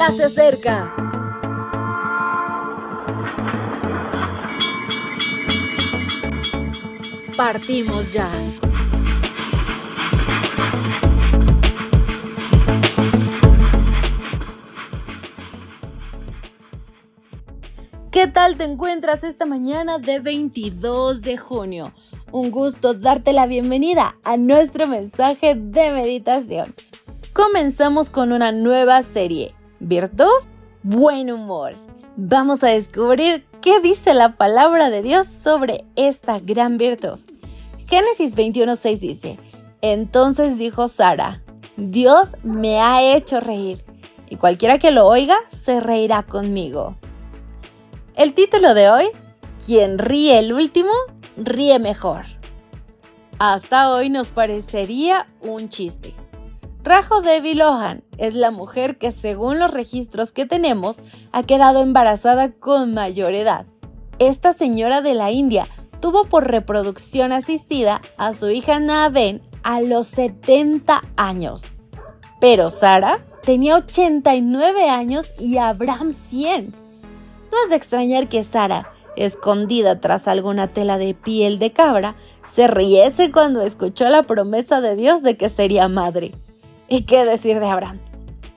ya se acerca. Partimos ya. ¿Qué tal te encuentras esta mañana de 22 de junio? Un gusto darte la bienvenida a nuestro mensaje de meditación. Comenzamos con una nueva serie. ¿Virtud? Buen humor. Vamos a descubrir qué dice la palabra de Dios sobre esta gran virtud. Génesis 21:6 dice, Entonces dijo Sara, Dios me ha hecho reír, y cualquiera que lo oiga se reirá conmigo. El título de hoy, Quien ríe el último, ríe mejor. Hasta hoy nos parecería un chiste. Rajo Devi Lohan es la mujer que según los registros que tenemos ha quedado embarazada con mayor edad. Esta señora de la India tuvo por reproducción asistida a su hija Naven a los 70 años. Pero Sara tenía 89 años y Abraham 100. No es de extrañar que Sara, escondida tras alguna tela de piel de cabra, se riese cuando escuchó la promesa de Dios de que sería madre. ¿Y qué decir de Abraham?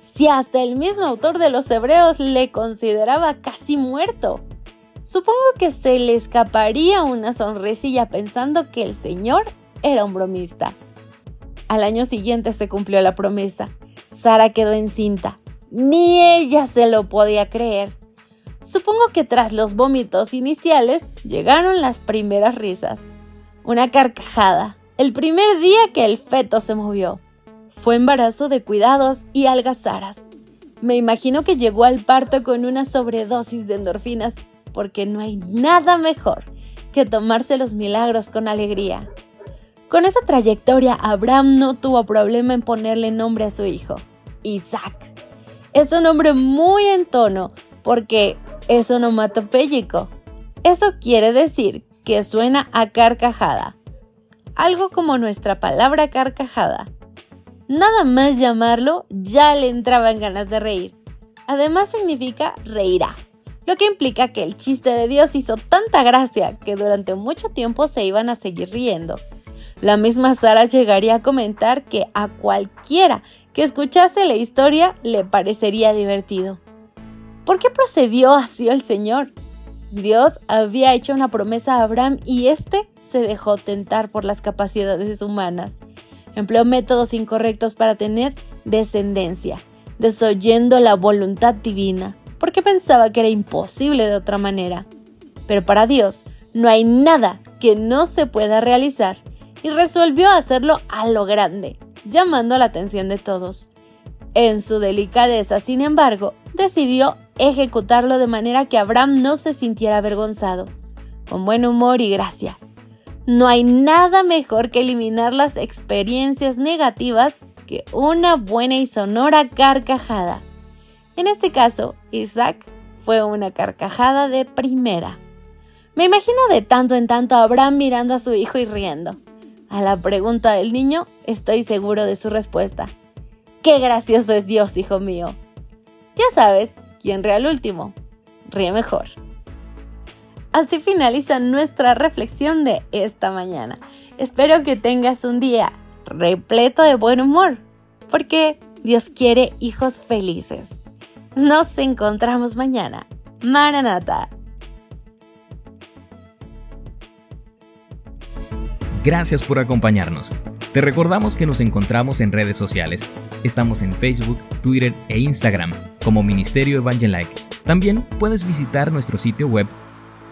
Si hasta el mismo autor de los Hebreos le consideraba casi muerto. Supongo que se le escaparía una sonrisilla pensando que el Señor era un bromista. Al año siguiente se cumplió la promesa. Sara quedó encinta. Ni ella se lo podía creer. Supongo que tras los vómitos iniciales llegaron las primeras risas. Una carcajada, el primer día que el feto se movió. Fue embarazo de cuidados y algazaras. Me imagino que llegó al parto con una sobredosis de endorfinas, porque no hay nada mejor que tomarse los milagros con alegría. Con esa trayectoria, Abraham no tuvo problema en ponerle nombre a su hijo, Isaac. Es un nombre muy en tono porque es onomatopéyico. Eso quiere decir que suena a carcajada. Algo como nuestra palabra carcajada. Nada más llamarlo ya le entraban ganas de reír. Además significa reirá, lo que implica que el chiste de Dios hizo tanta gracia que durante mucho tiempo se iban a seguir riendo. La misma Sara llegaría a comentar que a cualquiera que escuchase la historia le parecería divertido. ¿Por qué procedió así el Señor? Dios había hecho una promesa a Abraham y éste se dejó tentar por las capacidades humanas. Empleó métodos incorrectos para tener descendencia, desoyendo la voluntad divina, porque pensaba que era imposible de otra manera. Pero para Dios no hay nada que no se pueda realizar y resolvió hacerlo a lo grande, llamando la atención de todos. En su delicadeza, sin embargo, decidió ejecutarlo de manera que Abraham no se sintiera avergonzado, con buen humor y gracia. No hay nada mejor que eliminar las experiencias negativas que una buena y sonora carcajada. En este caso, Isaac fue una carcajada de primera. Me imagino de tanto en tanto a Abraham mirando a su hijo y riendo. A la pregunta del niño, estoy seguro de su respuesta. ¡Qué gracioso es Dios, hijo mío! Ya sabes, ¿Quién ríe al último? Ríe mejor. Así finaliza nuestra reflexión de esta mañana. Espero que tengas un día repleto de buen humor, porque Dios quiere hijos felices. Nos encontramos mañana. Maranata. Gracias por acompañarnos. Te recordamos que nos encontramos en redes sociales. Estamos en Facebook, Twitter e Instagram como Ministerio Evangelike. También puedes visitar nuestro sitio web